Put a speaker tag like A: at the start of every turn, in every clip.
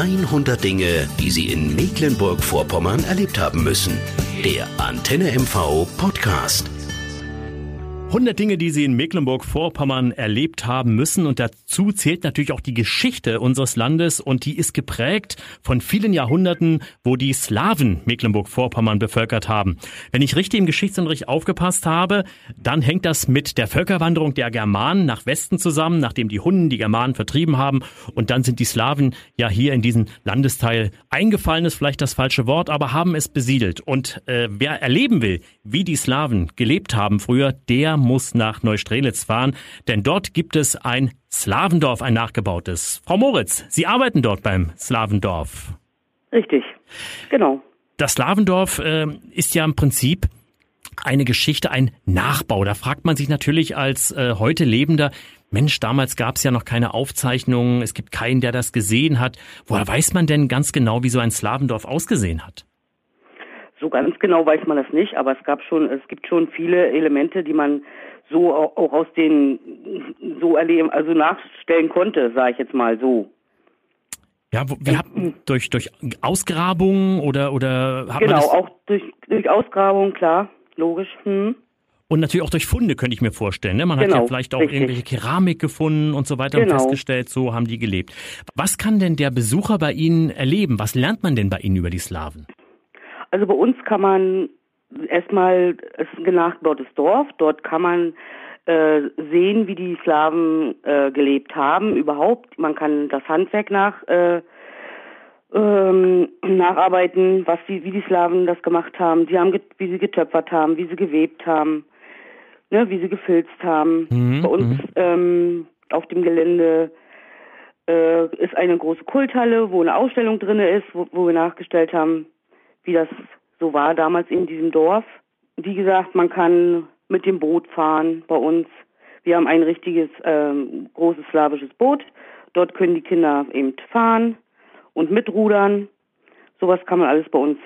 A: 100 Dinge, die Sie in Mecklenburg-Vorpommern erlebt haben müssen. Der Antenne MV Podcast.
B: 100 Dinge, die Sie in Mecklenburg-Vorpommern erlebt haben müssen. Und dazu zählt natürlich auch die Geschichte unseres Landes. Und die ist geprägt von vielen Jahrhunderten, wo die Slawen Mecklenburg-Vorpommern bevölkert haben. Wenn ich richtig im Geschichtsunterricht aufgepasst habe, dann hängt das mit der Völkerwanderung der Germanen nach Westen zusammen, nachdem die Hunnen die Germanen vertrieben haben. Und dann sind die Slawen ja hier in diesen Landesteil eingefallen, ist vielleicht das falsche Wort, aber haben es besiedelt. Und äh, wer erleben will, wie die Slawen gelebt haben früher, der muss nach Neustrelitz fahren, denn dort gibt es ein Slawendorf, ein nachgebautes. Frau Moritz, Sie arbeiten dort beim Slawendorf.
C: Richtig, genau.
B: Das Slawendorf äh, ist ja im Prinzip eine Geschichte, ein Nachbau. Da fragt man sich natürlich als äh, heute Lebender, Mensch, damals gab es ja noch keine Aufzeichnungen, es gibt keinen, der das gesehen hat. Woher weiß man denn ganz genau, wie so ein Slawendorf ausgesehen hat?
C: So ganz genau weiß man das nicht, aber es gab schon, es gibt schon viele Elemente, die man so auch aus den so erleben, also nachstellen konnte, sage ich jetzt mal so.
B: Ja, wir haben durch durch Ausgrabungen oder oder
C: hat genau man das auch durch durch Ausgrabungen klar, logisch. Hm.
B: Und natürlich auch durch Funde könnte ich mir vorstellen. Ne? Man genau, hat ja genau, vielleicht auch richtig. irgendwelche Keramik gefunden und so weiter genau. und festgestellt, so haben die gelebt. Was kann denn der Besucher bei Ihnen erleben? Was lernt man denn bei Ihnen über die Slawen?
C: Also bei uns kann man erstmal, es ist ein nachgebautes Dorf, dort kann man äh, sehen, wie die Slawen äh, gelebt haben überhaupt. Man kann das Handwerk nach äh, ähm, nacharbeiten, was die, wie die Slawen das gemacht haben. Die haben, wie sie getöpfert haben, wie sie gewebt haben, ne, wie sie gefilzt haben. Mhm, Bei uns mhm. ähm, auf dem Gelände äh, ist eine große Kulthalle, wo eine Ausstellung drinne ist, wo, wo wir nachgestellt haben, wie das so war damals in diesem Dorf. Wie gesagt, man kann mit dem Boot fahren bei uns. Wir haben ein richtiges ähm, großes slawisches Boot. Dort können die Kinder eben fahren und mitrudern. Sowas kann man alles bei uns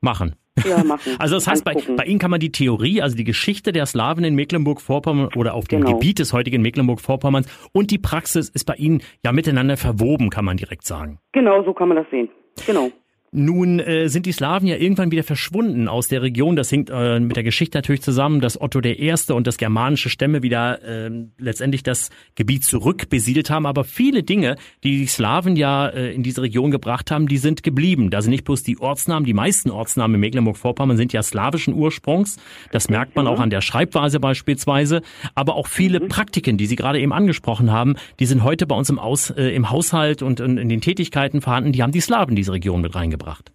B: machen.
C: Ja, machen.
B: Also das heißt, bei, bei, Ihnen kann man die Theorie, also die Geschichte der Slawen in Mecklenburg-Vorpommern oder auf dem genau. Gebiet des heutigen Mecklenburg-Vorpommerns und die Praxis ist bei Ihnen ja miteinander verwoben, kann man direkt sagen.
C: Genau, so kann man das sehen. Genau.
B: Nun äh, sind die Slawen ja irgendwann wieder verschwunden aus der Region. Das hängt äh, mit der Geschichte natürlich zusammen, dass Otto der Erste und das germanische Stämme wieder äh, letztendlich das Gebiet zurückbesiedelt haben. Aber viele Dinge, die die Slawen ja äh, in diese Region gebracht haben, die sind geblieben. Da sind nicht bloß die Ortsnamen, die meisten Ortsnamen in Mecklenburg-Vorpommern sind ja slawischen Ursprungs. Das merkt man auch an der Schreibweise beispielsweise. Aber auch viele mhm. Praktiken, die Sie gerade eben angesprochen haben, die sind heute bei uns im, Aus, äh, im Haushalt und in, in den Tätigkeiten vorhanden. Die haben die Slawen diese Region mit reingebracht gebracht.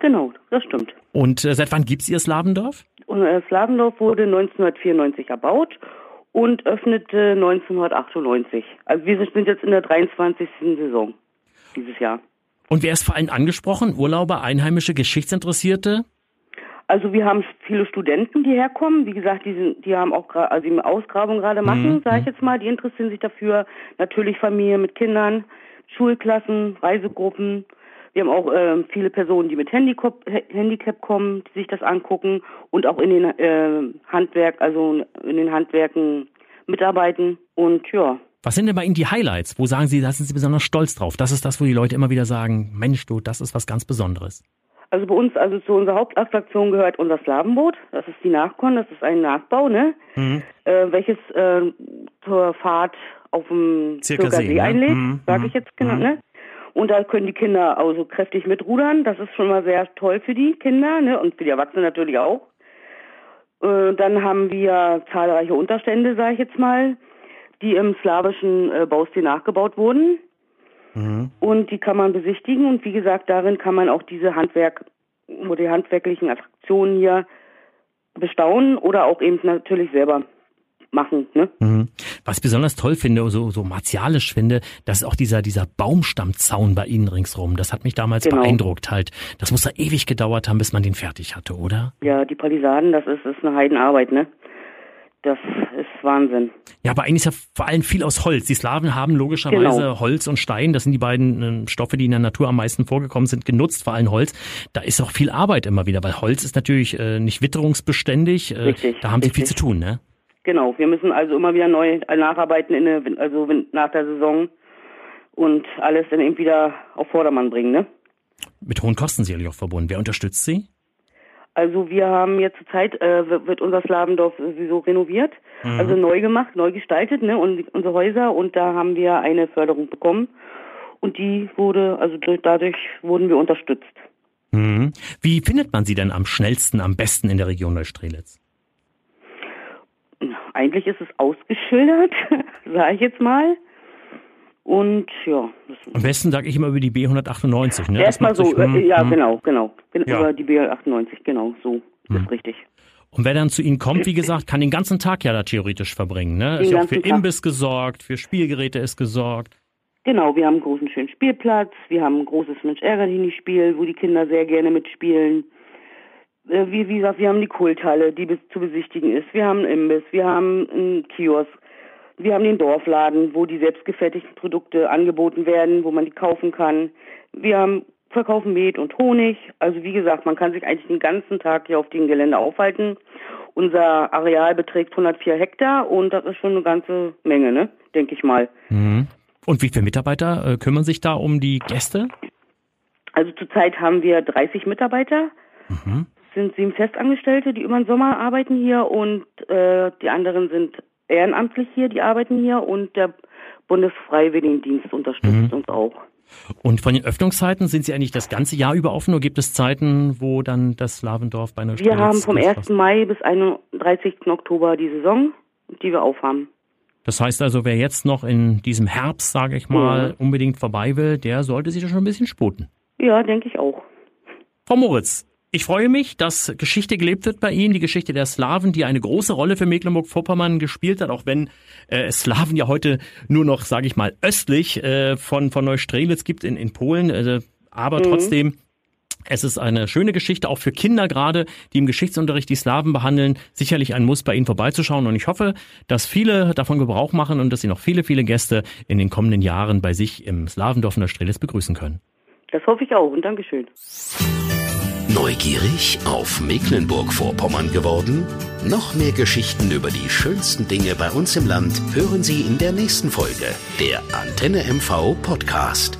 C: Genau, das stimmt.
B: Und äh, seit wann gibt es Ihr Slavendorf?
C: Unser Slavendorf wurde 1994 erbaut und öffnete 1998. Also wir sind jetzt in der 23. Saison dieses Jahr.
B: Und wer ist vor allem angesprochen? Urlauber, Einheimische, Geschichtsinteressierte?
C: Also wir haben viele Studenten, die herkommen. Wie gesagt, die, sind, die haben auch gerade, also die Ausgrabung gerade machen, mhm. sage ich jetzt mal. Die interessieren sich dafür. Natürlich Familien mit Kindern, Schulklassen, Reisegruppen. Wir haben auch äh, viele Personen, die mit Handicap, Handicap kommen, die sich das angucken und auch in den äh, Handwerk, also in den Handwerken mitarbeiten. Und ja.
B: Was sind denn bei Ihnen die Highlights? Wo sagen Sie, da sind Sie besonders stolz drauf? Das ist das, wo die Leute immer wieder sagen, Mensch, du, das ist was ganz Besonderes.
C: Also bei uns, also zu unserer Hauptattraktion gehört unser Slavenboot. Das ist die Nachkon, das ist ein Nachbau, ne? Mhm. Äh, welches äh, zur Fahrt auf dem Zirka See, See ne? einlädt, mhm. sage ich mhm. jetzt genau, mhm. ne? Und da können die Kinder also kräftig mitrudern. Das ist schon mal sehr toll für die Kinder ne? und für die Erwachsenen natürlich auch. Äh, dann haben wir zahlreiche Unterstände, sage ich jetzt mal, die im slawischen äh, Baustil nachgebaut wurden. Mhm. Und die kann man besichtigen. Und wie gesagt, darin kann man auch diese Handwerk oder die handwerklichen Attraktionen hier bestaunen oder auch eben natürlich selber machen. Ne?
B: Mhm. Was ich besonders toll finde, so, so martialisch finde, das ist auch dieser, dieser Baumstammzaun bei Ihnen ringsrum. Das hat mich damals genau. beeindruckt halt. Das muss da ewig gedauert haben, bis man den fertig hatte, oder?
C: Ja, die Palisaden, das ist, ist eine Heidenarbeit, ne? Das ist Wahnsinn.
B: Ja, aber eigentlich ist ja vor allem viel aus Holz. Die Slawen haben logischerweise genau. Holz und Stein. Das sind die beiden äh, Stoffe, die in der Natur am meisten vorgekommen sind, genutzt, vor allem Holz. Da ist auch viel Arbeit immer wieder, weil Holz ist natürlich äh, nicht witterungsbeständig. Äh, richtig, da haben richtig. sie viel zu tun, ne?
C: Genau, wir müssen also immer wieder neu nacharbeiten, in der, also nach der Saison. und alles dann eben wieder auf Vordermann bringen, ne?
B: Mit hohen Kosten sicherlich auch verbunden. Wer unterstützt Sie?
C: Also wir haben jetzt zur Zeit, äh, wird unser Slavendorf sowieso renoviert, mhm. also neu gemacht, neu gestaltet, ne, und unsere Häuser und da haben wir eine Förderung bekommen und die wurde, also dadurch wurden wir unterstützt.
B: Mhm. Wie findet man sie denn am schnellsten, am besten in der Region Neustrelitz?
C: Eigentlich ist es ausgeschildert, sage ich jetzt mal. Und ja.
B: Am besten sage ich immer über die B198, ne?
C: Erstmal so, sich, äh, ja, hm. genau, genau. Ja. Über die B198, genau, so. Das hm. ist richtig.
B: Und wer dann zu Ihnen kommt, wie gesagt, kann den ganzen Tag ja da theoretisch verbringen. Ne? Ist ja auch für Tag. Imbiss gesorgt, für Spielgeräte ist gesorgt.
C: Genau, wir haben einen großen schönen Spielplatz, wir haben ein großes Mensch ärger spiel wo die Kinder sehr gerne mitspielen. Äh, wie, wie gesagt, wir haben die Kulthalle, die bis zu besichtigen ist. Wir haben einen Imbiss, wir haben einen Kiosk, wir haben den Dorfladen, wo die selbstgefertigten Produkte angeboten werden, wo man die kaufen kann. Wir haben verkaufen Met und Honig. Also wie gesagt, man kann sich eigentlich den ganzen Tag hier auf dem Gelände aufhalten. Unser Areal beträgt 104 Hektar und das ist schon eine ganze Menge, ne? Denke ich mal.
B: Mhm. Und wie viele Mitarbeiter äh, kümmern sich da um die Gäste?
C: Also zurzeit haben wir 30 Mitarbeiter. Mhm. Es sind sieben Festangestellte, die über den Sommer arbeiten hier und äh, die anderen sind ehrenamtlich hier, die arbeiten hier und der Bundesfreiwilligendienst unterstützt mhm. uns auch.
B: Und von den Öffnungszeiten sind Sie eigentlich das ganze Jahr über offen oder gibt es Zeiten, wo dann das Lavendorf bei einer
C: Wir haben vom 1. Mai bis 31. Oktober die Saison, die wir aufhaben.
B: Das heißt also, wer jetzt noch in diesem Herbst, sage ich mal, mhm. unbedingt vorbei will, der sollte sich da schon ein bisschen sputen.
C: Ja, denke ich auch.
B: Frau Moritz, ich freue mich, dass Geschichte gelebt wird bei Ihnen, die Geschichte der Slawen, die eine große Rolle für Mecklenburg-Vorpommern gespielt hat, auch wenn äh, Slawen ja heute nur noch, sage ich mal, östlich äh, von, von Neustrelitz gibt in, in Polen. Äh, aber mhm. trotzdem, es ist eine schöne Geschichte, auch für Kinder gerade, die im Geschichtsunterricht die Slawen behandeln. Sicherlich ein Muss, bei Ihnen vorbeizuschauen. Und ich hoffe, dass viele davon Gebrauch machen und dass Sie noch viele, viele Gäste in den kommenden Jahren bei sich im Slawendorf Neustrelitz begrüßen können.
C: Das hoffe ich auch und Dankeschön.
A: Neugierig auf Mecklenburg-Vorpommern geworden? Noch mehr Geschichten über die schönsten Dinge bei uns im Land hören Sie in der nächsten Folge der Antenne MV Podcast.